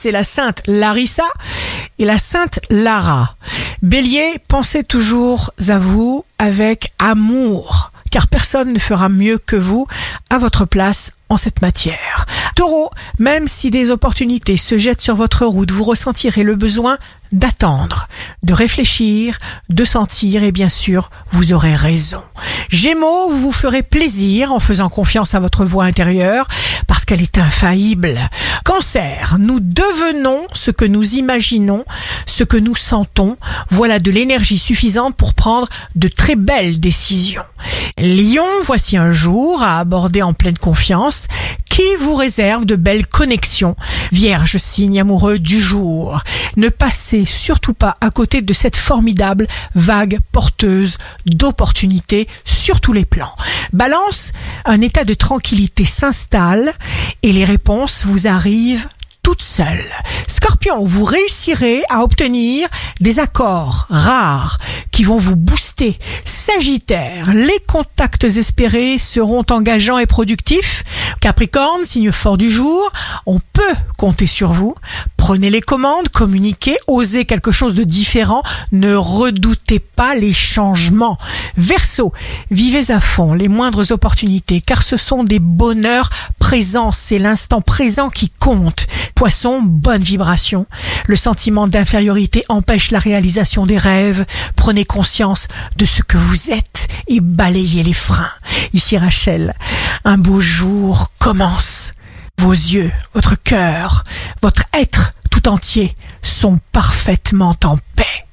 c'est la sainte Larissa et la sainte Lara. Bélier, pensez toujours à vous avec amour, car personne ne fera mieux que vous à votre place en cette matière. Taureau, même si des opportunités se jettent sur votre route, vous ressentirez le besoin d'attendre, de réfléchir, de sentir et bien sûr, vous aurez raison. Gémeaux, vous vous ferez plaisir en faisant confiance à votre voix intérieure parce qu'elle est infaillible. Cancer, nous devenons ce que nous imaginons, ce que nous sentons. Voilà de l'énergie suffisante pour prendre de très belles décisions. Lion, voici un jour à aborder en pleine confiance qui vous réserve de belles connexions? Vierge, signe amoureux du jour. Ne passez surtout pas à côté de cette formidable vague porteuse d'opportunités sur tous les plans. Balance, un état de tranquillité s'installe et les réponses vous arrivent toutes seules. Scorpion, vous réussirez à obtenir des accords rares qui vont vous booster. Sagittaire, les contacts espérés seront engageants et productifs. Capricorne, signe fort du jour, on peut compter sur vous. Prenez les commandes, communiquez, osez quelque chose de différent, ne redoutez pas les changements. Verseau, vivez à fond les moindres opportunités car ce sont des bonheurs présents, c'est l'instant présent qui compte. Poisson, bonne vibration. Le sentiment d'infériorité empêche la réalisation des rêves. Prenez conscience de ce que vous êtes et balayez les freins. Ici Rachel, un beau jour commence. Vos yeux, votre cœur, votre être tout entier sont parfaitement en paix.